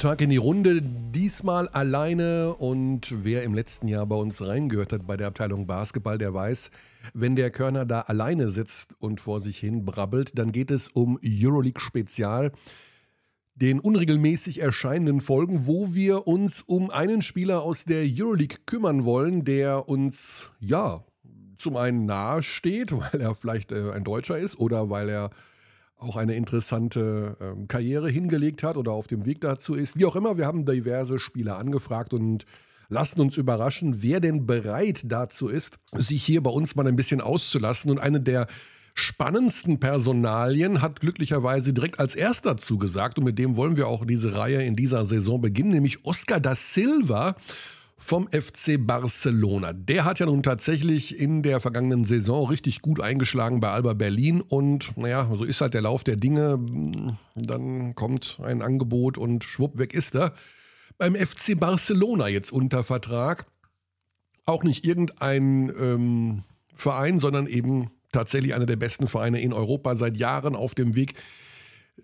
Tag in die Runde. Diesmal alleine und wer im letzten Jahr bei uns reingehört hat bei der Abteilung Basketball, der weiß, wenn der Körner da alleine sitzt und vor sich hin brabbelt, dann geht es um Euroleague Spezial, den unregelmäßig erscheinenden Folgen, wo wir uns um einen Spieler aus der Euroleague kümmern wollen, der uns ja zum einen nahe steht, weil er vielleicht äh, ein Deutscher ist oder weil er auch eine interessante ähm, Karriere hingelegt hat oder auf dem Weg dazu ist. Wie auch immer, wir haben diverse Spieler angefragt und lassen uns überraschen, wer denn bereit dazu ist, sich hier bei uns mal ein bisschen auszulassen. Und eine der spannendsten Personalien hat glücklicherweise direkt als erster zugesagt und mit dem wollen wir auch diese Reihe in dieser Saison beginnen, nämlich Oscar da Silva vom FC Barcelona. Der hat ja nun tatsächlich in der vergangenen Saison richtig gut eingeschlagen bei Alba Berlin und naja, so ist halt der Lauf der Dinge. Dann kommt ein Angebot und schwupp, weg ist er. Beim FC Barcelona jetzt unter Vertrag. Auch nicht irgendein ähm, Verein, sondern eben tatsächlich einer der besten Vereine in Europa seit Jahren auf dem Weg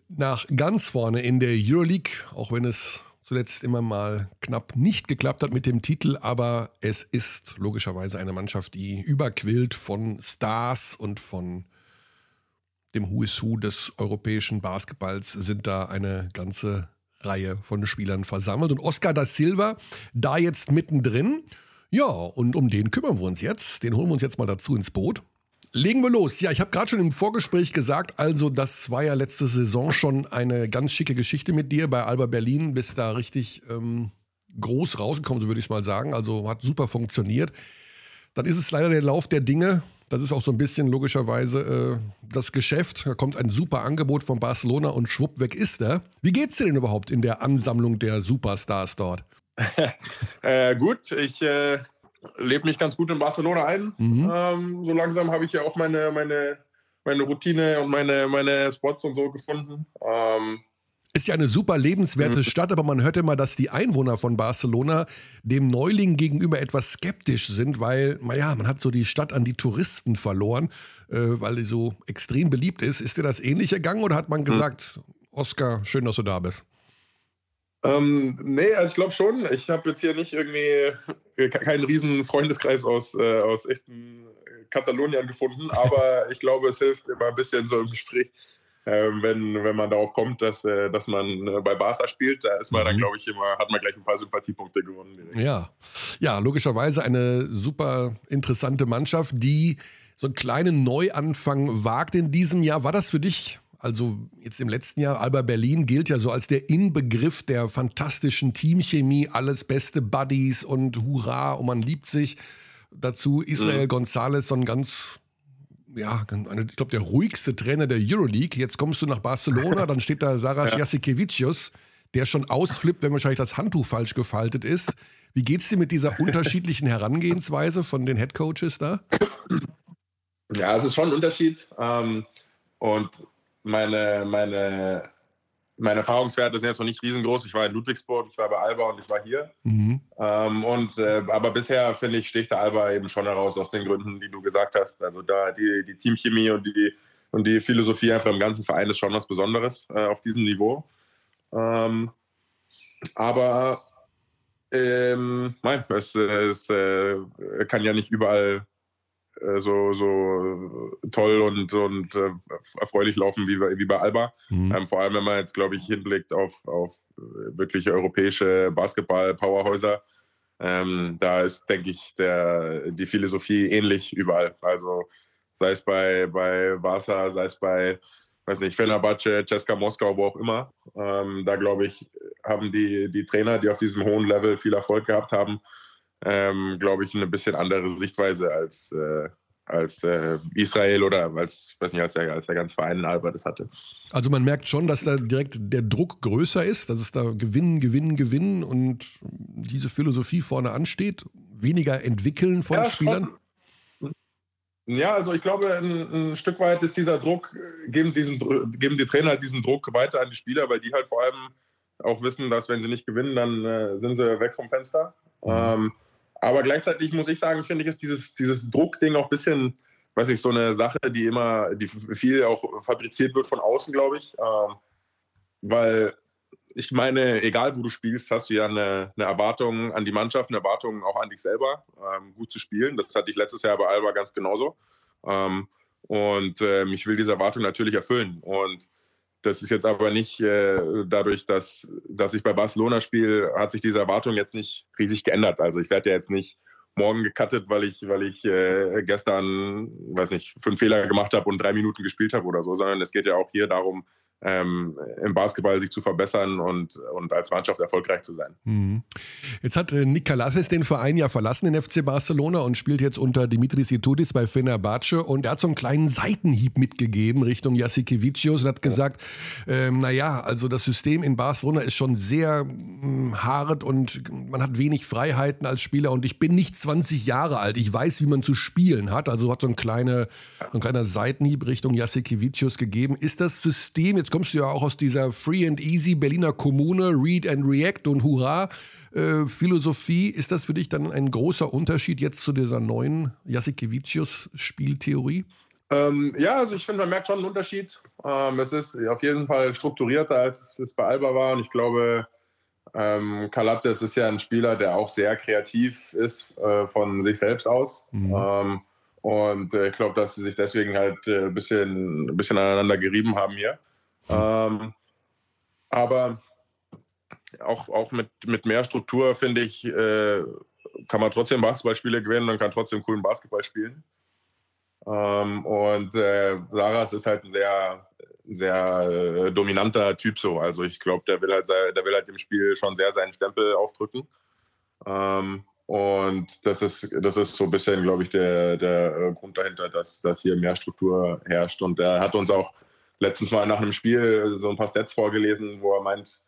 nach ganz vorne in der Euroleague, auch wenn es zuletzt immer mal knapp nicht geklappt hat mit dem Titel, aber es ist logischerweise eine Mannschaft, die überquillt von Stars und von dem Who is Who des europäischen Basketballs sind da eine ganze Reihe von Spielern versammelt. Und Oscar da Silva da jetzt mittendrin. Ja, und um den kümmern wir uns jetzt. Den holen wir uns jetzt mal dazu ins Boot. Legen wir los. Ja, ich habe gerade schon im Vorgespräch gesagt, also das war ja letzte Saison schon eine ganz schicke Geschichte mit dir. Bei Alba Berlin bist da richtig ähm, groß rausgekommen, so würde ich es mal sagen. Also hat super funktioniert. Dann ist es leider der Lauf der Dinge. Das ist auch so ein bisschen logischerweise äh, das Geschäft. Da kommt ein super Angebot von Barcelona und schwupp weg ist er. Wie geht's dir denn überhaupt in der Ansammlung der Superstars dort? äh, gut, ich äh, lebe mich ganz gut in Barcelona ein. Mhm. Ähm, so langsam habe ich ja auch meine, meine, meine Routine und meine, meine Spots und so gefunden. Ähm, ist ja eine super lebenswerte mhm. Stadt, aber man hört immer, dass die Einwohner von Barcelona dem Neuling gegenüber etwas skeptisch sind, weil, naja, man hat so die Stadt an die Touristen verloren, äh, weil sie so extrem beliebt ist. Ist dir das ähnlich ergangen oder hat man mhm. gesagt, mhm. Oscar, schön, dass du da bist? Ähm, nee, also ich glaube schon. Ich habe jetzt hier nicht irgendwie äh, keinen riesen Freundeskreis aus, äh, aus echten Katalonien gefunden, aber ich glaube, es hilft immer ein bisschen so im Gespräch, äh, wenn, wenn man darauf kommt, dass, äh, dass man äh, bei Barca spielt, da ist man mhm. dann, glaube ich, immer, hat man gleich ein paar Sympathiepunkte gewonnen. Ja. ja, logischerweise eine super interessante Mannschaft, die so einen kleinen Neuanfang wagt in diesem Jahr. War das für dich also jetzt im letzten Jahr, Alba Berlin gilt ja so als der Inbegriff der fantastischen Teamchemie, alles beste Buddies und Hurra und man liebt sich. Dazu Israel mhm. González, so ein ganz, ja, ich glaube, der ruhigste Trainer der Euroleague. Jetzt kommst du nach Barcelona, dann steht da Sarah ja. Jasikevicius, der schon ausflippt, wenn wahrscheinlich das Handtuch falsch gefaltet ist. Wie geht's dir mit dieser unterschiedlichen Herangehensweise von den Headcoaches da? Ja, es ist schon ein Unterschied. Ähm, und meine, meine, meine Erfahrungswerte sind jetzt noch nicht riesengroß. Ich war in Ludwigsburg, ich war bei Alba und ich war hier. Mhm. Ähm, und, äh, aber bisher, finde ich, sticht der Alba eben schon heraus aus den Gründen, die du gesagt hast. Also da die, die Teamchemie und die, und die Philosophie einfach im ganzen Verein ist schon was Besonderes äh, auf diesem Niveau. Ähm, aber ähm, nein, es, es äh, kann ja nicht überall so, so toll und, und äh, erfreulich laufen wie, wie bei Alba. Mhm. Ähm, vor allem, wenn man jetzt, glaube ich, hinblickt auf, auf äh, wirklich europäische Basketball-Powerhäuser. Ähm, da ist, denke ich, der, die Philosophie ähnlich überall. Also sei es bei, bei Barca, sei es bei, weiß nicht, Fenerbahce, Ceska Moskau, wo auch immer. Ähm, da, glaube ich, haben die, die Trainer, die auf diesem hohen Level viel Erfolg gehabt haben, ähm, glaube ich, eine bisschen andere Sichtweise als, äh, als äh, Israel oder als, weiß nicht, als der, als der ganze Verein in Alba das hatte. Also man merkt schon, dass da direkt der Druck größer ist, dass es da Gewinnen, Gewinnen, Gewinnen und diese Philosophie vorne ansteht, weniger entwickeln von ja, Spielern. Schon. Ja, also ich glaube, ein, ein, Stück weit ist dieser Druck, geben, diesen, geben die Trainer halt diesen Druck weiter an die Spieler, weil die halt vor allem auch wissen, dass wenn sie nicht gewinnen, dann äh, sind sie weg vom Fenster. Mhm. Ähm, aber gleichzeitig muss ich sagen, finde ich, ist dieses, dieses Druckding auch ein bisschen, weiß ich, so eine Sache, die immer, die viel auch fabriziert wird von außen, glaube ich. Ähm, weil ich meine, egal wo du spielst, hast du ja eine, eine Erwartung an die Mannschaft, eine Erwartung auch an dich selber, ähm, gut zu spielen. Das hatte ich letztes Jahr bei Alba ganz genauso. Ähm, und ähm, ich will diese Erwartung natürlich erfüllen. Und das ist jetzt aber nicht äh, dadurch, dass, dass ich bei Barcelona spiele, hat sich diese Erwartung jetzt nicht riesig geändert. Also ich werde ja jetzt nicht morgen gecuttet, weil ich, weil ich äh, gestern, weiß nicht, fünf Fehler gemacht habe und drei Minuten gespielt habe oder so, sondern es geht ja auch hier darum, ähm, im Basketball sich zu verbessern und, und als Mannschaft erfolgreich zu sein. Mhm. Jetzt hat äh, Nick Kalassis den Verein ja verlassen, den FC Barcelona, und spielt jetzt unter Dimitris Itudis bei Fenerbahce. Und er hat so einen kleinen Seitenhieb mitgegeben Richtung Jassikevicius und hat gesagt, ähm, naja, also das System in Barcelona ist schon sehr mh, hart und man hat wenig Freiheiten als Spieler und ich bin nicht 20 Jahre alt. Ich weiß, wie man zu spielen hat. Also hat so ein, kleine, so ein kleiner Seitenhieb Richtung Jassikevicius gegeben. Ist das System jetzt Jetzt kommst du ja auch aus dieser Free and Easy Berliner Kommune, Read and React und Hurra äh, Philosophie. Ist das für dich dann ein großer Unterschied jetzt zu dieser neuen Jasikevicius Spieltheorie? Ähm, ja, also ich finde, man merkt schon einen Unterschied. Ähm, es ist auf jeden Fall strukturierter, als es bei Alba war. Und ich glaube, ähm, Kalates ist ja ein Spieler, der auch sehr kreativ ist äh, von sich selbst aus. Mhm. Ähm, und äh, ich glaube, dass sie sich deswegen halt äh, ein, bisschen, ein bisschen aneinander gerieben haben hier. Ähm, aber auch, auch mit, mit mehr Struktur, finde ich, äh, kann man trotzdem Basketballspiele gewinnen und kann trotzdem coolen Basketball spielen. Ähm, und äh, Saras ist halt ein sehr, sehr äh, dominanter Typ so. Also ich glaube, der will halt der will halt dem Spiel schon sehr seinen Stempel aufdrücken. Ähm, und das ist, das ist so ein bisschen, glaube ich, der, der äh, Grund dahinter, dass, dass hier mehr Struktur herrscht. Und er hat uns auch letztens mal nach einem Spiel so ein paar Stats vorgelesen, wo er meint,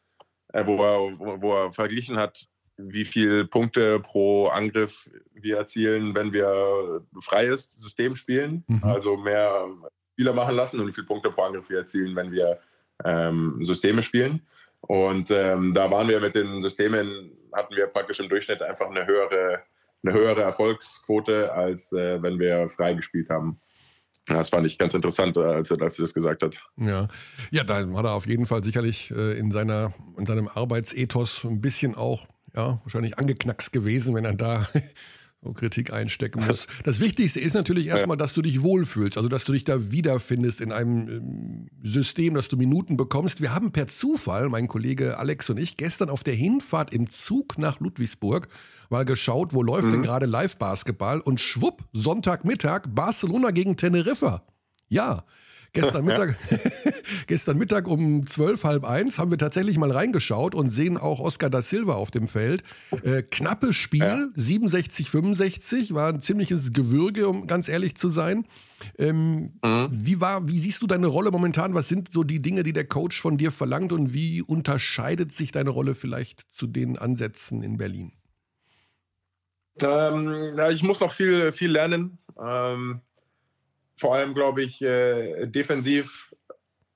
äh, wo, er, wo er verglichen hat, wie viele Punkte pro Angriff wir erzielen, wenn wir freies System spielen, mhm. also mehr Spieler machen lassen und wie viele Punkte pro Angriff wir erzielen, wenn wir ähm, Systeme spielen. Und ähm, da waren wir mit den Systemen, hatten wir praktisch im Durchschnitt einfach eine höhere, eine höhere Erfolgsquote, als äh, wenn wir frei gespielt haben. Das fand ich ganz interessant, äh, als er, als das gesagt hat. Ja. ja, da hat er auf jeden Fall sicherlich äh, in, seiner, in seinem Arbeitsethos ein bisschen auch, ja, wahrscheinlich angeknackst gewesen, wenn er da so Kritik einstecken muss. Das Wichtigste ist natürlich erstmal, dass du dich wohlfühlst, also dass du dich da wiederfindest in einem ähm, System, dass du Minuten bekommst. Wir haben per Zufall, mein Kollege Alex und ich, gestern auf der Hinfahrt im Zug nach Ludwigsburg mal geschaut, wo läuft mhm. denn gerade Live-Basketball und schwupp, Sonntagmittag, Barcelona gegen Teneriffa. Ja, Gestern Mittag, gestern Mittag um zwölf, halb eins haben wir tatsächlich mal reingeschaut und sehen auch Oscar da Silva auf dem Feld. Äh, knappes Spiel, ja. 67, 65, war ein ziemliches Gewürge, um ganz ehrlich zu sein. Ähm, mhm. wie, war, wie siehst du deine Rolle momentan? Was sind so die Dinge, die der Coach von dir verlangt und wie unterscheidet sich deine Rolle vielleicht zu den Ansätzen in Berlin? Ähm, ja, ich muss noch viel, viel lernen. Ähm, vor allem, glaube ich, äh, defensiv.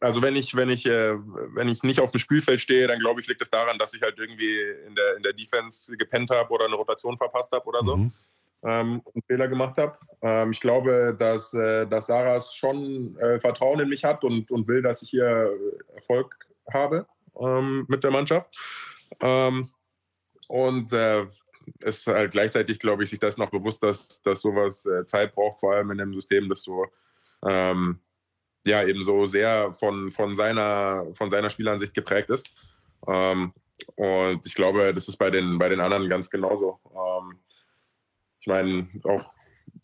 Also wenn ich, wenn ich, äh, wenn ich nicht auf dem Spielfeld stehe, dann glaube ich, liegt es daran, dass ich halt irgendwie in der, in der Defense gepennt habe oder eine Rotation verpasst habe oder so. Mhm. Ähm, und Fehler gemacht habe. Ähm, ich glaube, dass, äh, dass Saras schon äh, Vertrauen in mich hat und, und will, dass ich hier Erfolg habe ähm, mit der Mannschaft. Ähm, und äh, ist halt gleichzeitig, glaube ich, sich das noch bewusst, dass, dass sowas äh, Zeit braucht, vor allem in einem System, das so ähm, ja eben so sehr von, von, seiner, von seiner Spielansicht geprägt ist. Ähm, und ich glaube, das ist bei den, bei den anderen ganz genauso. Ähm, ich meine, auch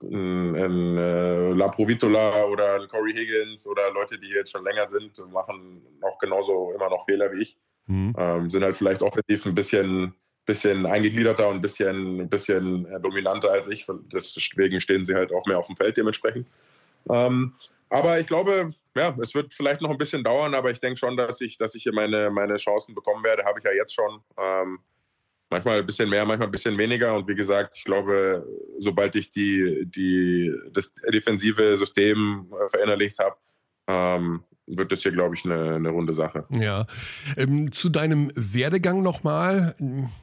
ein, ein äh, La Provitola oder ein Corey Higgins oder Leute, die jetzt schon länger sind, machen auch genauso immer noch Fehler wie ich. Mhm. Ähm, sind halt vielleicht offensiv ein bisschen bisschen eingegliederter und ein bisschen, ein bisschen äh, dominanter als ich. Deswegen stehen sie halt auch mehr auf dem Feld dementsprechend. Ähm, aber ich glaube, ja, es wird vielleicht noch ein bisschen dauern, aber ich denke schon, dass ich, dass ich hier meine, meine Chancen bekommen werde. Habe ich ja jetzt schon. Ähm, manchmal ein bisschen mehr, manchmal ein bisschen weniger. Und wie gesagt, ich glaube, sobald ich die, die, das defensive System äh, verinnerlicht habe, ähm, wird das hier, glaube ich, eine, eine, runde Sache. Ja. Ähm, zu deinem Werdegang nochmal,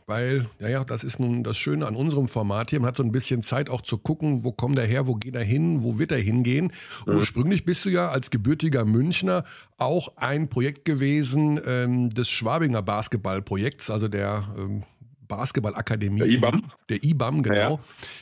weil, naja, das ist nun das Schöne an unserem Format hier. Man hat so ein bisschen Zeit auch zu gucken, wo kommt er her, wo geht er hin, wo wird er hingehen. Mhm. Ursprünglich bist du ja als gebürtiger Münchner auch ein Projekt gewesen ähm, des Schwabinger Basketballprojekts, also der ähm, Basketballakademie. Der IBAM. Der IBAM, genau, ja.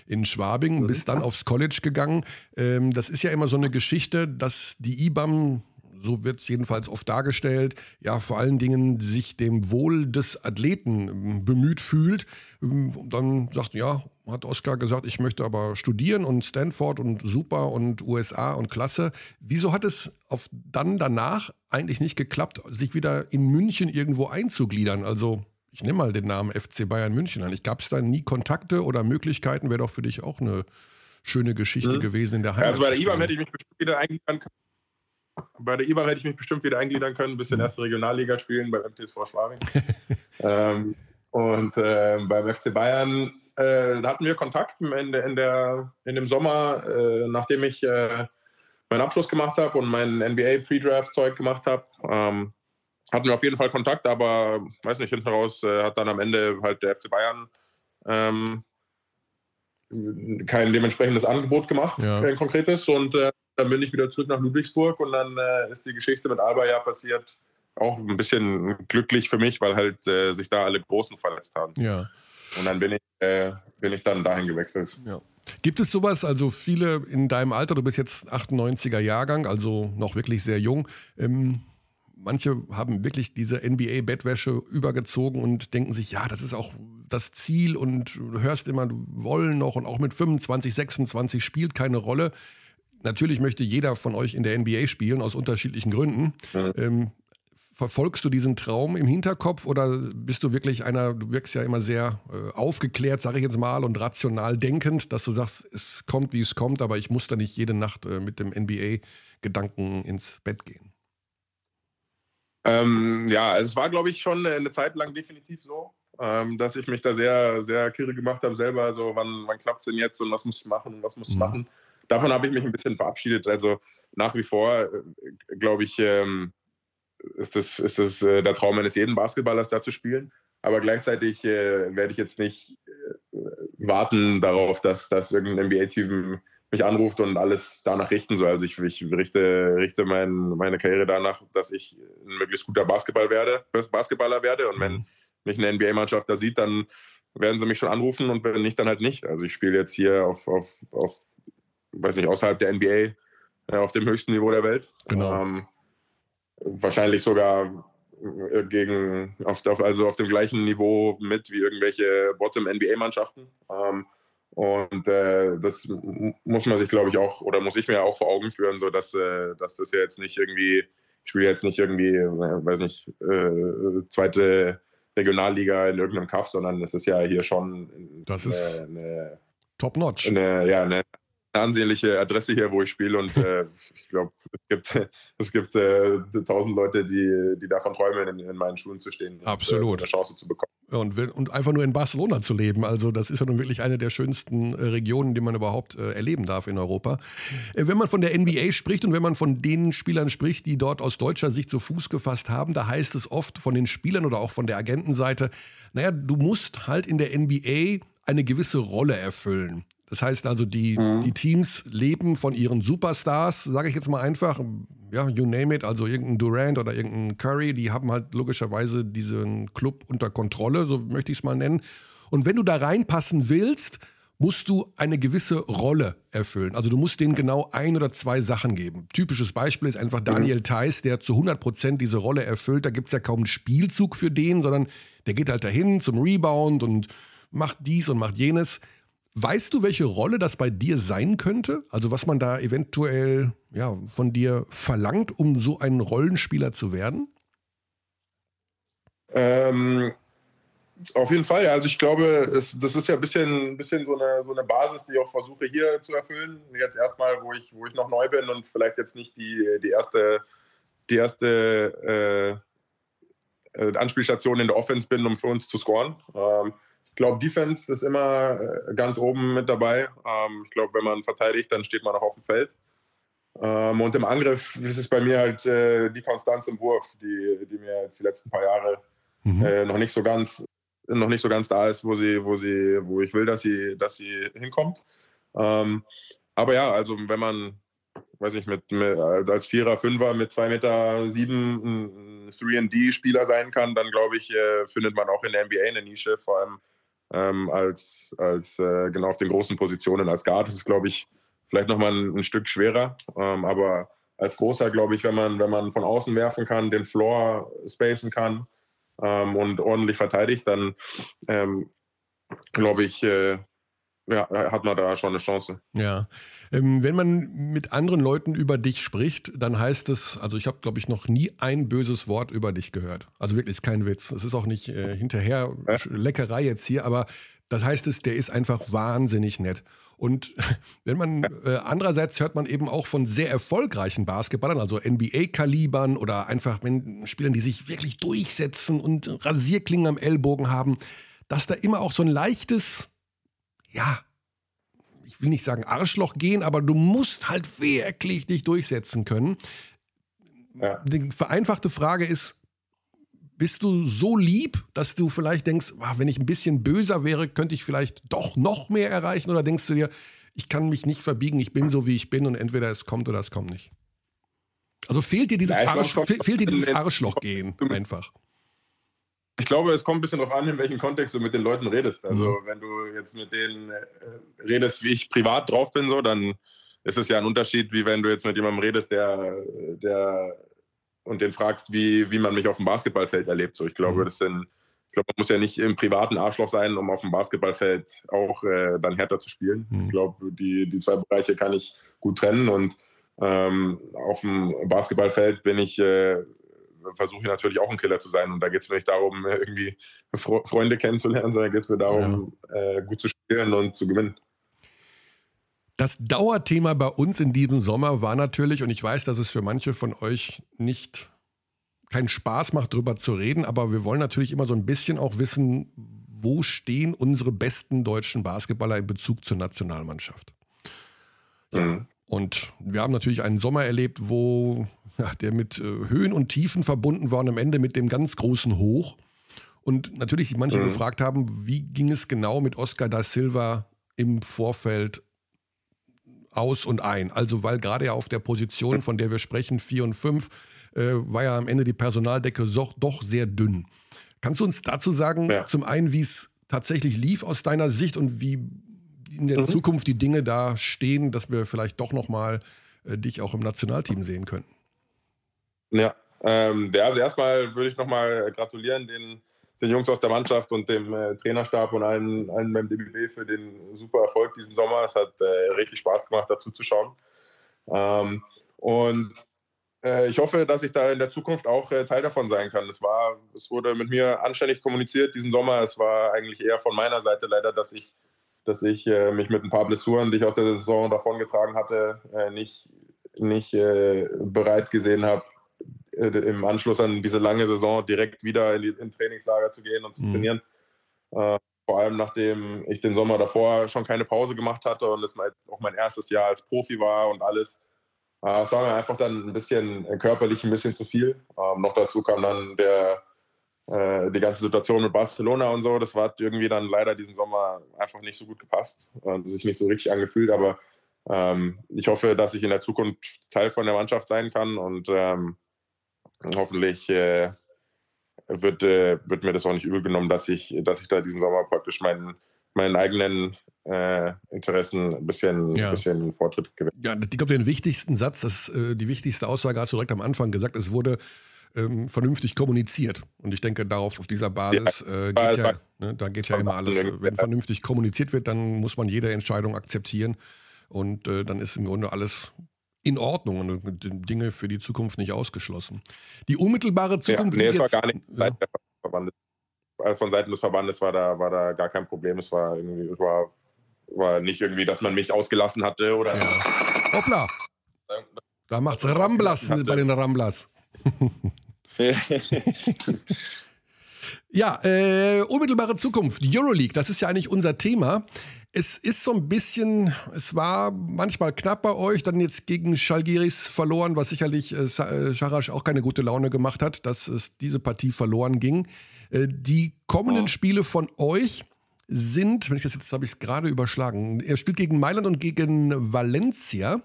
in Schwabing. Mhm. Bist dann aufs College gegangen. Ähm, das ist ja immer so eine Geschichte, dass die IBAM so wird es jedenfalls oft dargestellt, ja, vor allen Dingen sich dem Wohl des Athleten ähm, bemüht fühlt. Ähm, dann sagt, ja, hat Oskar gesagt, ich möchte aber studieren und Stanford und super und USA und klasse. Wieso hat es auf dann danach eigentlich nicht geklappt, sich wieder in München irgendwo einzugliedern? Also ich nehme mal den Namen FC Bayern München an. Gab es da nie Kontakte oder Möglichkeiten? Wäre doch für dich auch eine schöne Geschichte mhm. gewesen in der Heimat. Also bei der IBAM hätte ich mich bestimmt wieder eingliedern können. Bei der IBAM hätte ich mich bestimmt wieder eingliedern können, ein bisschen mhm. erste Regionalliga spielen beim MTSV Schwabing. ähm, und äh, beim FC Bayern äh, hatten wir Kontakt in, der, in, der, in dem Sommer, äh, nachdem ich äh, meinen Abschluss gemacht habe und mein NBA Pre-Draft-Zeug gemacht habe. Ähm, hatten wir auf jeden Fall Kontakt, aber weiß nicht, hinten raus äh, hat dann am Ende halt der FC Bayern ähm, kein dementsprechendes Angebot gemacht, ja. kein konkretes. Und äh, dann bin ich wieder zurück nach Ludwigsburg und dann äh, ist die Geschichte mit Alba ja passiert. Auch ein bisschen glücklich für mich, weil halt äh, sich da alle Großen verletzt haben. Ja. Und dann bin ich, äh, bin ich dann dahin gewechselt. Ja. Gibt es sowas, also viele in deinem Alter, du bist jetzt 98er Jahrgang, also noch wirklich sehr jung, ähm, manche haben wirklich diese NBA-Bettwäsche übergezogen und denken sich, ja, das ist auch das Ziel und du hörst immer, du wollen noch und auch mit 25, 26 spielt keine Rolle. Natürlich möchte jeder von euch in der NBA spielen, aus unterschiedlichen Gründen. Mhm. Ähm, verfolgst du diesen Traum im Hinterkopf oder bist du wirklich einer, du wirkst ja immer sehr äh, aufgeklärt, sage ich jetzt mal, und rational denkend, dass du sagst, es kommt, wie es kommt, aber ich muss da nicht jede Nacht äh, mit dem NBA-Gedanken ins Bett gehen? Ähm, ja, es war, glaube ich, schon eine Zeit lang definitiv so, ähm, dass ich mich da sehr, sehr kirre gemacht habe, selber so, wann, wann klappt es denn jetzt und was muss ich machen und was muss ich mhm. machen. Davon habe ich mich ein bisschen verabschiedet. Also nach wie vor, äh, glaube ich, ähm, ist das, ist das äh, der Traum eines jeden Basketballers, da zu spielen. Aber gleichzeitig äh, werde ich jetzt nicht warten darauf, dass, dass irgendein NBA-Team mich anruft und alles danach richten soll. Also ich, ich richte, richte mein, meine Karriere danach, dass ich ein möglichst guter Basketball werde, Basketballer werde. Und wenn mhm. mich eine NBA-Mannschaft da sieht, dann werden sie mich schon anrufen und wenn nicht, dann halt nicht. Also ich spiele jetzt hier auf, auf, auf weiß nicht, außerhalb der NBA äh, auf dem höchsten Niveau der Welt. Genau. Ähm, wahrscheinlich sogar äh, gegen, auf, also auf dem gleichen Niveau mit wie irgendwelche Bottom-NBA-Mannschaften. Ähm, und äh, das muss man sich, glaube ich, auch, oder muss ich mir auch vor Augen führen, so dass, äh, dass das ja jetzt nicht irgendwie, ich spiele jetzt nicht irgendwie, äh, weiß nicht, äh, zweite Regionalliga in irgendeinem Kaff, sondern es ist ja hier schon das ist eine, Top-Notch. ja, eine ansehnliche Adresse hier, wo ich spiele und äh, ich glaube, es gibt, es gibt äh, tausend Leute, die, die davon träumen, in, in meinen Schuhen zu stehen Absolut. und äh, eine Chance zu bekommen. Und, und, einfach nur in Barcelona zu leben, also das ist ja nun wirklich eine der schönsten äh, Regionen, die man überhaupt äh, erleben darf in Europa. Wenn man von der NBA spricht und wenn man von den Spielern spricht, die dort aus deutscher Sicht so Fuß gefasst haben, da heißt es oft von den Spielern oder auch von der Agentenseite, naja, du musst halt in der NBA eine gewisse Rolle erfüllen. Das heißt also, die, mhm. die Teams leben von ihren Superstars, sage ich jetzt mal einfach. Ja, you name it, also irgendein Durant oder irgendein Curry, die haben halt logischerweise diesen Club unter Kontrolle, so möchte ich es mal nennen. Und wenn du da reinpassen willst, musst du eine gewisse Rolle erfüllen. Also du musst denen genau ein oder zwei Sachen geben. Typisches Beispiel ist einfach Daniel mhm. Theiss, der zu 100 Prozent diese Rolle erfüllt. Da gibt es ja kaum einen Spielzug für den, sondern der geht halt dahin zum Rebound und macht dies und macht jenes. Weißt du, welche Rolle das bei dir sein könnte? Also was man da eventuell ja, von dir verlangt, um so ein Rollenspieler zu werden? Ähm, auf jeden Fall, ja. Also ich glaube, es, das ist ja ein bisschen, bisschen so, eine, so eine Basis, die ich auch versuche hier zu erfüllen. Jetzt erstmal, wo ich, wo ich noch neu bin und vielleicht jetzt nicht die, die erste, die erste äh, äh Anspielstation in der Offense bin, um für uns zu scoren. Ähm, ich glaube, Defense ist immer äh, ganz oben mit dabei. Ähm, ich glaube, wenn man verteidigt, dann steht man auch auf dem Feld. Ähm, und im Angriff ist es bei mir halt äh, die Konstanz im Wurf, die, die mir jetzt die letzten paar Jahre mhm. äh, noch nicht so ganz noch nicht so ganz da ist, wo sie, wo sie, wo ich will, dass sie, dass sie hinkommt. Ähm, aber ja, also wenn man, weiß ich, mit, mit als Vierer, Fünfer mit zwei Meter sieben ein 3D-Spieler sein kann, dann glaube ich, findet man auch in der NBA eine Nische, vor allem ähm, als, als äh, genau auf den großen Positionen als Guard. Ist, glaube ich, vielleicht nochmal ein, ein Stück schwerer. Ähm, aber als Großer, glaube ich, wenn man, wenn man von außen werfen kann, den Floor spacen kann ähm, und ordentlich verteidigt, dann ähm, glaube ich, äh, ja, hat man da schon eine Chance. Ja. Ähm, wenn man mit anderen Leuten über dich spricht, dann heißt es, also ich habe, glaube ich, noch nie ein böses Wort über dich gehört. Also wirklich kein Witz. Es ist auch nicht äh, hinterher ja. Leckerei jetzt hier, aber das heißt es, der ist einfach wahnsinnig nett. Und wenn man äh, andererseits hört man eben auch von sehr erfolgreichen Basketballern, also NBA-Kalibern oder einfach wenn Spielern, die sich wirklich durchsetzen und Rasierklingen am Ellbogen haben, dass da immer auch so ein leichtes ja, ich will nicht sagen Arschloch gehen, aber du musst halt wirklich dich durchsetzen können. Ja. Die vereinfachte Frage ist, bist du so lieb, dass du vielleicht denkst, wenn ich ein bisschen böser wäre, könnte ich vielleicht doch noch mehr erreichen? Oder denkst du dir, ich kann mich nicht verbiegen, ich bin so, wie ich bin und entweder es kommt oder es kommt nicht? Also fehlt dir dieses, Arsch, fehlt dir dieses Arschlochgehen einfach? Ich glaube, es kommt ein bisschen darauf an, in welchem Kontext du mit den Leuten redest. Also mhm. wenn du jetzt mit denen äh, redest, wie ich privat drauf bin, so, dann ist es ja ein Unterschied, wie wenn du jetzt mit jemandem redest, der, der und den fragst, wie, wie man mich auf dem Basketballfeld erlebt. So, ich glaube, mhm. das sind, ich glaube, man muss ja nicht im privaten Arschloch sein, um auf dem Basketballfeld auch äh, dann härter zu spielen. Mhm. Ich glaube, die, die zwei Bereiche kann ich gut trennen und ähm, auf dem Basketballfeld bin ich äh, versuche ich natürlich auch ein Killer zu sein. Und da geht es mir nicht darum, irgendwie Freunde kennenzulernen, sondern geht es mir darum, ja. äh, gut zu spielen und zu gewinnen. Das Dauerthema bei uns in diesem Sommer war natürlich, und ich weiß, dass es für manche von euch nicht keinen Spaß macht, darüber zu reden, aber wir wollen natürlich immer so ein bisschen auch wissen, wo stehen unsere besten deutschen Basketballer in Bezug zur Nationalmannschaft. Ja. Mhm. Und wir haben natürlich einen Sommer erlebt, wo ja, der mit äh, Höhen und Tiefen verbunden war und am Ende mit dem ganz großen Hoch. Und natürlich sich manche mhm. gefragt haben, wie ging es genau mit Oscar da Silva im Vorfeld aus und ein. Also weil gerade ja auf der Position, von der wir sprechen, 4 und 5, äh, war ja am Ende die Personaldecke so, doch sehr dünn. Kannst du uns dazu sagen, ja. zum einen, wie es tatsächlich lief aus deiner Sicht und wie in der mhm. Zukunft die Dinge da stehen, dass wir vielleicht doch nochmal äh, dich auch im Nationalteam sehen könnten? Ja, ähm, also erstmal würde ich nochmal gratulieren den, den Jungs aus der Mannschaft und dem äh, Trainerstab und allen, allen beim DBB für den super Erfolg diesen Sommer. Es hat äh, richtig Spaß gemacht, dazu zu schauen. Ähm, und äh, ich hoffe, dass ich da in der Zukunft auch äh, Teil davon sein kann. Es, war, es wurde mit mir anständig kommuniziert diesen Sommer. Es war eigentlich eher von meiner Seite leider, dass ich, dass ich äh, mich mit ein paar Blessuren, die ich aus der Saison davongetragen hatte, nicht, nicht bereit gesehen habe, im Anschluss an diese lange Saison direkt wieder in die in Trainingslager zu gehen und zu mhm. trainieren. Äh, vor allem nachdem ich den Sommer davor schon keine Pause gemacht hatte und es auch mein erstes Jahr als Profi war und alles. Äh, es war mir einfach dann ein bisschen äh, körperlich ein bisschen zu viel. Ähm, noch dazu kam dann der, äh, die ganze Situation mit Barcelona und so. Das hat irgendwie dann leider diesen Sommer einfach nicht so gut gepasst und sich nicht so richtig angefühlt. Aber ähm, ich hoffe, dass ich in der Zukunft Teil von der Mannschaft sein kann und ähm, hoffentlich äh, wird, äh, wird mir das auch nicht übel genommen, dass ich, dass ich da diesen Sommer praktisch meinen, meinen eigenen äh, Interessen ein bisschen, ja. bisschen Vortritt gewinne. Ja, ich glaube, den wichtigsten Satz, das, äh, die wichtigste Aussage hast du direkt am Anfang gesagt, es wurde ähm, vernünftig kommuniziert. Und ich denke, darauf, auf dieser Basis ja, äh, geht ja, ne, da geht ja immer alles. Wenn vernünftig kommuniziert wird, dann muss man jede Entscheidung akzeptieren. Und äh, dann ist im Grunde alles in Ordnung und Dinge für die Zukunft nicht ausgeschlossen. Die unmittelbare Zukunft. Ja, nee, war gar nicht ja. Also von Seiten des Verbandes war da, war da gar kein Problem. Es war irgendwie, es war, war nicht irgendwie, dass man mich ausgelassen hatte oder. Ja. Hoppla! Da macht's Ramblas bei den Ramblas. ja, äh, unmittelbare Zukunft. Euroleague, das ist ja eigentlich unser Thema. Es ist so ein bisschen, es war manchmal knapp bei euch, dann jetzt gegen Schalgiris verloren, was sicherlich äh, äh Scharasch auch keine gute Laune gemacht hat, dass es diese Partie verloren ging. Äh, die kommenden ja. Spiele von euch sind, wenn ich das jetzt habe ich es gerade überschlagen, er spielt gegen Mailand und gegen Valencia.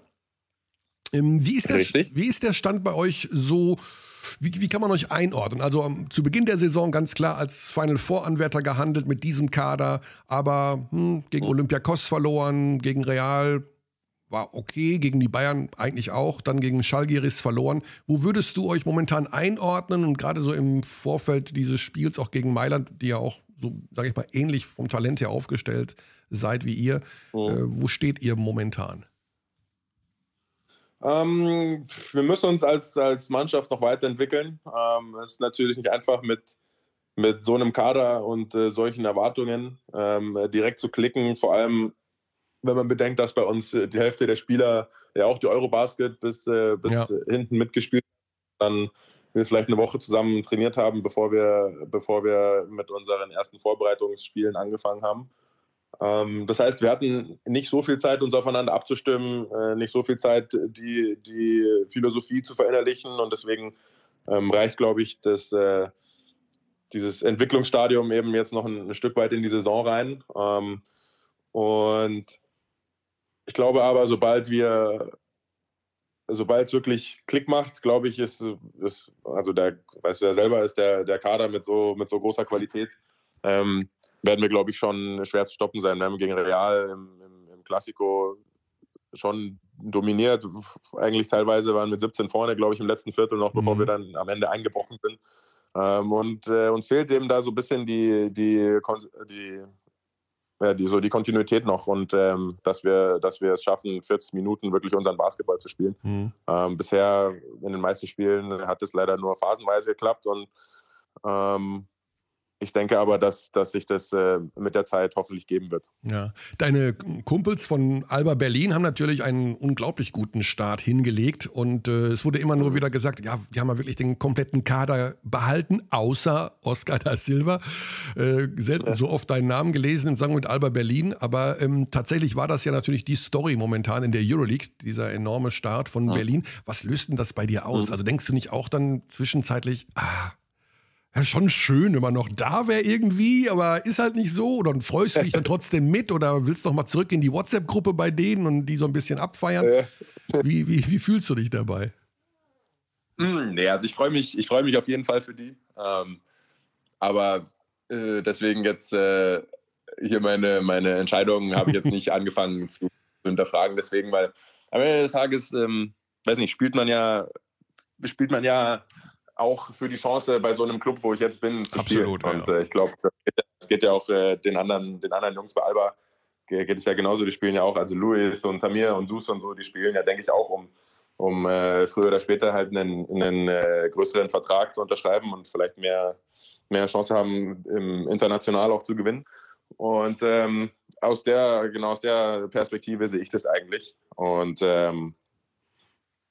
Ähm, wie, ist der, wie ist der Stand bei euch so? Wie, wie kann man euch einordnen? Also um, ähm, zu Beginn der Saison ganz klar als Final Four Anwärter gehandelt mit diesem Kader, aber hm, gegen oh. Olympiakos verloren, gegen Real war okay, gegen die Bayern eigentlich auch, dann gegen Schalgiris verloren. Wo würdest du euch momentan einordnen und gerade so im Vorfeld dieses Spiels auch gegen Mailand, die ja auch so, sage ich mal, ähnlich vom Talent her aufgestellt seid wie ihr, oh. äh, wo steht ihr momentan? Ähm, wir müssen uns als, als Mannschaft noch weiterentwickeln. Ähm, es ist natürlich nicht einfach mit, mit so einem Kader und äh, solchen Erwartungen ähm, direkt zu klicken. Vor allem, wenn man bedenkt, dass bei uns äh, die Hälfte der Spieler ja auch die Eurobasket bis, äh, bis ja. hinten mitgespielt haben, dann wir vielleicht eine Woche zusammen trainiert haben, bevor wir, bevor wir mit unseren ersten Vorbereitungsspielen angefangen haben. Ähm, das heißt, wir hatten nicht so viel Zeit, uns aufeinander abzustimmen, äh, nicht so viel Zeit, die, die Philosophie zu verinnerlichen. Und deswegen ähm, reicht, glaube ich, das, äh, dieses Entwicklungsstadium eben jetzt noch ein, Stück weit in die Saison rein. Ähm, und ich glaube aber, sobald wir sobald es wirklich Klick macht, glaube ich, ist, ist also der, weißt du ja selber, ist der, der Kader mit so, mit so großer Qualität, ähm, werden wir, glaube ich, schon schwer zu stoppen sein. Wir haben gegen Real im, im, im Classico schon dominiert. Eigentlich teilweise waren wir 17 vorne, glaube ich, im letzten Viertel noch, bevor mhm. wir dann am Ende eingebrochen sind. Ähm, und äh, uns fehlt eben da so ein bisschen die, die, die, ja, die, so die Kontinuität noch und ähm, dass, wir, dass wir es schaffen, 40 Minuten wirklich unseren Basketball zu spielen. Mhm. Ähm, bisher in den meisten Spielen hat es leider nur phasenweise geklappt und ähm, ich denke aber, dass, dass sich das äh, mit der Zeit hoffentlich geben wird. Ja, deine Kumpels von Alba Berlin haben natürlich einen unglaublich guten Start hingelegt und äh, es wurde immer nur wieder gesagt, ja, die haben ja wirklich den kompletten Kader behalten, außer Oscar da Silva. Äh, selten ja. so oft deinen Namen gelesen im Sang mit Alba Berlin, aber ähm, tatsächlich war das ja natürlich die Story momentan in der Euroleague, dieser enorme Start von ja. Berlin. Was löst denn das bei dir aus? Mhm. Also denkst du nicht auch dann zwischenzeitlich, ah, ja, schon schön, wenn man noch da wäre irgendwie, aber ist halt nicht so. Oder freust du dich dann trotzdem mit oder willst noch mal zurück in die WhatsApp-Gruppe bei denen und die so ein bisschen abfeiern? Wie, wie, wie fühlst du dich dabei? Mm, nee, also ich freue mich, ich freue mich auf jeden Fall für die. Ähm, aber äh, deswegen jetzt äh, hier meine, meine Entscheidung habe ich jetzt nicht angefangen zu, zu, hinterfragen. Deswegen, weil am Ende des Tages, ähm, weiß nicht, spielt man ja, spielt man ja auch für die Chance bei so einem Club, wo ich jetzt bin, zu Absolut, spielen. Und ja. äh, ich glaube, das geht ja auch äh, den, anderen, den anderen Jungs bei Alba, geht es ja genauso. Die spielen ja auch, also Luis und Tamir und Sus und so, die spielen ja, denke ich, auch um, um äh, früher oder später halt einen, einen äh, größeren Vertrag zu unterschreiben und vielleicht mehr, mehr Chance haben, im international auch zu gewinnen. Und ähm, aus der, genau aus der Perspektive sehe ich das eigentlich. Und ähm,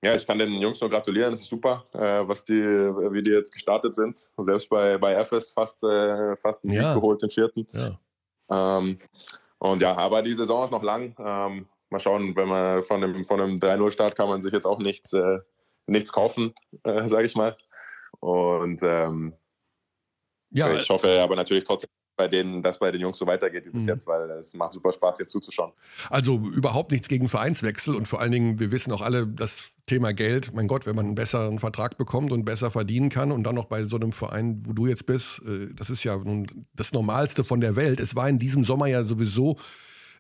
ja, ich kann den Jungs nur gratulieren. Es ist super, äh, was die, wie die jetzt gestartet sind. Selbst bei, bei FS fast, äh, fast einen ja. Sieg geholt, den vierten. Ja. Ähm, und ja, aber die Saison ist noch lang. Ähm, mal schauen, wenn man von einem, von einem 3-0-Start kann man sich jetzt auch nichts, äh, nichts kaufen, äh, sage ich mal. Und ähm, ja, ich hoffe aber natürlich trotzdem, bei denen, dass bei den Jungs so weitergeht wie bis mhm. jetzt, weil es macht super Spaß, jetzt zuzuschauen. Also überhaupt nichts gegen Vereinswechsel und vor allen Dingen, wir wissen auch alle, das Thema Geld, mein Gott, wenn man einen besseren Vertrag bekommt und besser verdienen kann und dann noch bei so einem Verein, wo du jetzt bist, äh, das ist ja nun das Normalste von der Welt. Es war in diesem Sommer ja sowieso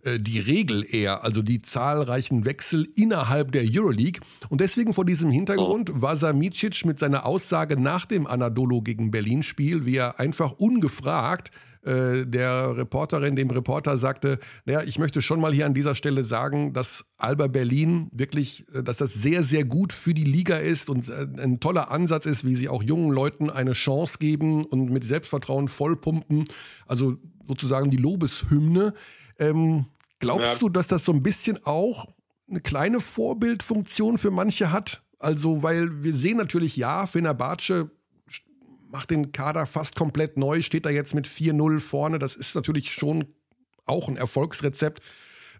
äh, die Regel eher, also die zahlreichen Wechsel innerhalb der Euroleague. Und deswegen vor diesem Hintergrund war Samicic mit seiner Aussage nach dem Anadolu gegen Berlin-Spiel, wie er einfach ungefragt äh, der Reporterin, dem Reporter sagte, naja, ich möchte schon mal hier an dieser Stelle sagen, dass Alba Berlin wirklich, äh, dass das sehr, sehr gut für die Liga ist und ein toller Ansatz ist, wie sie auch jungen Leuten eine Chance geben und mit Selbstvertrauen vollpumpen. Also sozusagen die Lobeshymne. Ähm, glaubst ja. du, dass das so ein bisschen auch eine kleine Vorbildfunktion für manche hat? Also, weil wir sehen natürlich, ja, Fenerbahce macht den Kader fast komplett neu, steht da jetzt mit 4-0 vorne. Das ist natürlich schon auch ein Erfolgsrezept.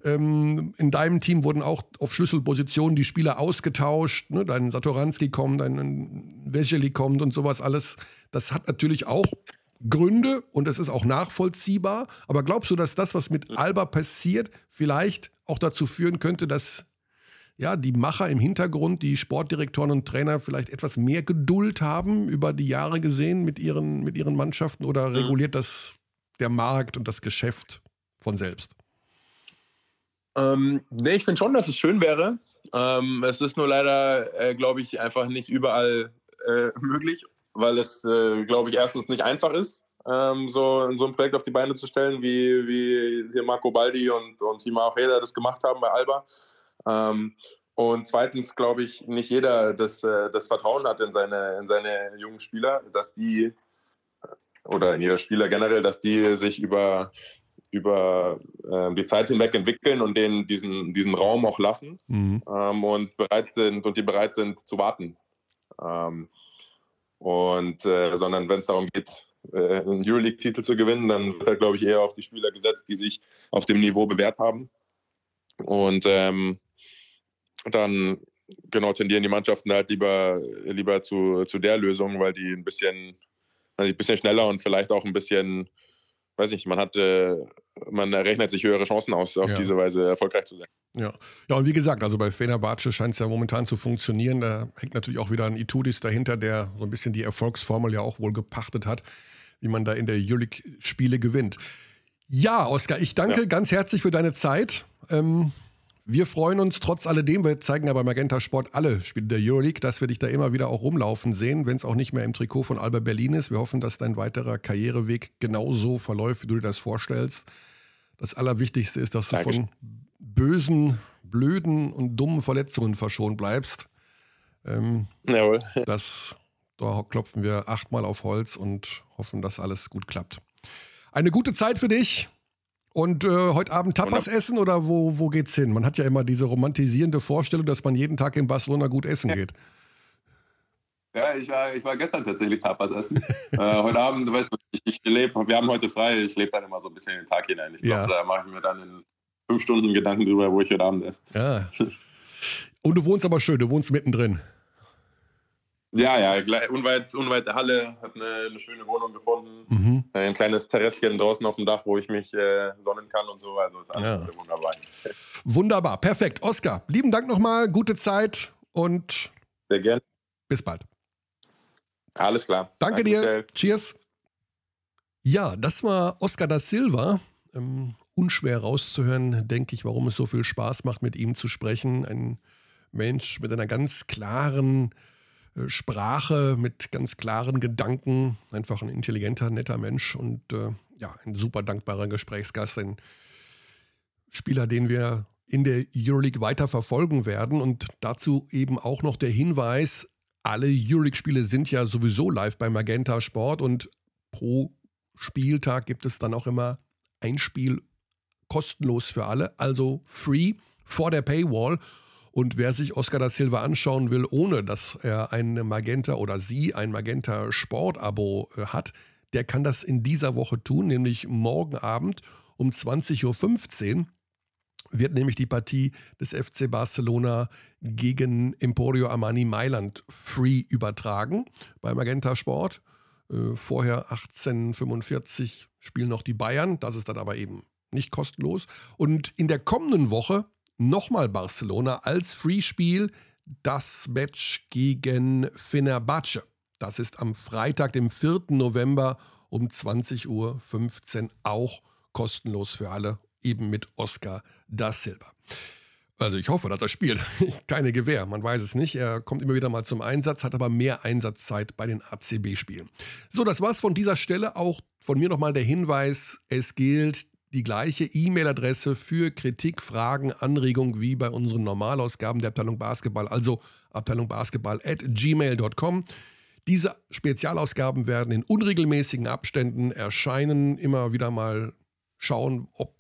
Ähm, in deinem Team wurden auch auf Schlüsselpositionen die Spieler ausgetauscht. Ne? Dein Satoranski kommt, dein Veseli kommt und sowas alles. Das hat natürlich auch Gründe und es ist auch nachvollziehbar. Aber glaubst du, dass das, was mit Alba passiert, vielleicht auch dazu führen könnte, dass ja, die Macher im Hintergrund, die Sportdirektoren und Trainer vielleicht etwas mehr Geduld haben über die Jahre gesehen mit ihren, mit ihren Mannschaften oder mhm. reguliert das der Markt und das Geschäft von selbst? Ähm, nee, ich finde schon, dass es schön wäre. Ähm, es ist nur leider, äh, glaube ich, einfach nicht überall äh, möglich, weil es, äh, glaube ich, erstens nicht einfach ist, ähm, so, so ein Projekt auf die Beine zu stellen, wie, wie hier Marco Baldi und, und Tima Ojeda das gemacht haben bei Alba. Ähm, und zweitens glaube ich, nicht jeder das, äh, das Vertrauen hat in seine, in seine jungen Spieler, dass die, oder in ihre Spieler generell, dass die sich über, über äh, die Zeit hinweg entwickeln und denen diesen, diesen Raum auch lassen mhm. ähm, und bereit sind und die bereit sind zu warten. Ähm, und äh, sondern wenn es darum geht, äh, einen Euroleague-Titel zu gewinnen, dann wird, glaube ich, eher auf die Spieler gesetzt, die sich auf dem Niveau bewährt haben. Und ähm, dann genau tendieren die Mannschaften halt lieber, lieber zu, zu der Lösung, weil die ein bisschen, also ein bisschen schneller und vielleicht auch ein bisschen, weiß nicht, man hat, äh, man errechnet sich höhere Chancen aus, auf ja. diese Weise erfolgreich zu sein. Ja. ja, und wie gesagt, also bei Fenerbahce scheint es ja momentan zu funktionieren. Da hängt natürlich auch wieder ein Itudis dahinter, der so ein bisschen die Erfolgsformel ja auch wohl gepachtet hat, wie man da in der Euroleague-Spiele gewinnt. Ja, Oskar, ich danke ja. ganz herzlich für deine Zeit. Ähm, wir freuen uns trotz alledem, wir zeigen ja bei Magenta Sport alle Spiele der Euroleague, dass wir dich da immer wieder auch rumlaufen sehen, wenn es auch nicht mehr im Trikot von Alba Berlin ist. Wir hoffen, dass dein weiterer Karriereweg genauso verläuft, wie du dir das vorstellst. Das Allerwichtigste ist, dass du Dankeschön. von bösen, blöden und dummen Verletzungen verschont bleibst. Ähm, Jawohl. Das, da klopfen wir achtmal auf Holz und hoffen, dass alles gut klappt. Eine gute Zeit für dich. Und äh, heute Abend Tapas essen oder wo, wo geht's hin? Man hat ja immer diese romantisierende Vorstellung, dass man jeden Tag in Barcelona gut essen geht. Ja, ich war, ich war gestern tatsächlich Tapas essen. äh, heute Abend, du weißt, ich, ich lebe, wir haben heute frei, ich lebe dann immer so ein bisschen in den Tag hinein. Ich glaube, ja. da mache ich mir dann in fünf Stunden Gedanken drüber, wo ich heute Abend esse. Ja. Und du wohnst aber schön, du wohnst mittendrin. Ja, ja, unweit, unweit der Halle, habe eine, eine, schöne Wohnung gefunden. Mhm. Äh, ein kleines Terrasschen draußen auf dem Dach, wo ich mich äh, sonnen kann und so. Also ist alles ja. wunderbar. Wunderbar, perfekt. Oskar, lieben Dank nochmal, gute Zeit und Sehr gerne. bis bald. Alles klar. Danke, Danke dir. Michael. Cheers. Ja, das war Oskar da Silva. Ähm, unschwer rauszuhören, denke ich, warum es so viel Spaß macht, mit ihm zu sprechen. Ein Mensch mit einer ganz klaren Sprache mit ganz klaren Gedanken. Einfach ein intelligenter, netter Mensch und äh, ja, ein super dankbarer Gesprächsgast, ein Spieler, den wir in der Euroleague weiter verfolgen werden. Und dazu eben auch noch der Hinweis, alle Euroleague-Spiele sind ja sowieso live bei Magenta Sport und pro Spieltag gibt es dann auch immer ein Spiel kostenlos für alle, also free vor der Paywall. Und wer sich Oscar da Silva anschauen will, ohne dass er ein Magenta oder sie ein Magenta Sport-Abo äh, hat, der kann das in dieser Woche tun, nämlich morgen Abend um 20.15 Uhr wird nämlich die Partie des FC Barcelona gegen Emporio Armani Mailand free übertragen bei Magenta Sport. Äh, vorher 1845 spielen noch die Bayern, das ist dann aber eben nicht kostenlos. Und in der kommenden Woche nochmal Barcelona als Freespiel das Match gegen Fenerbahce. Das ist am Freitag, dem 4. November um 20.15 Uhr auch kostenlos für alle, eben mit Oscar da Silva. Also ich hoffe, dass er spielt. Keine Gewähr, man weiß es nicht. Er kommt immer wieder mal zum Einsatz, hat aber mehr Einsatzzeit bei den ACB-Spielen. So, das war's von dieser Stelle. Auch von mir nochmal der Hinweis, es gilt die gleiche E-Mail-Adresse für Kritik, Fragen, Anregungen wie bei unseren Normalausgaben der Abteilung Basketball, also Abteilung Basketball at gmail.com. Diese Spezialausgaben werden in unregelmäßigen Abständen erscheinen, immer wieder mal schauen, ob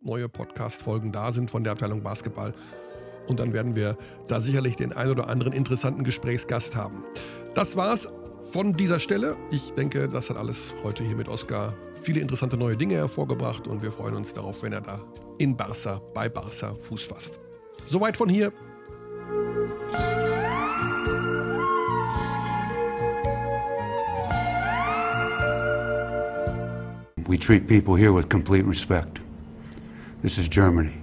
neue Podcast-Folgen da sind von der Abteilung Basketball. Und dann werden wir da sicherlich den ein oder anderen interessanten Gesprächsgast haben. Das war's von dieser Stelle. Ich denke, das hat alles heute hier mit Oskar viele interessante neue Dinge hervorgebracht und wir freuen uns darauf, wenn er da in Barca, bei Barca Fuß fasst. Soweit von hier. We treat people here with complete respect. This is Germany.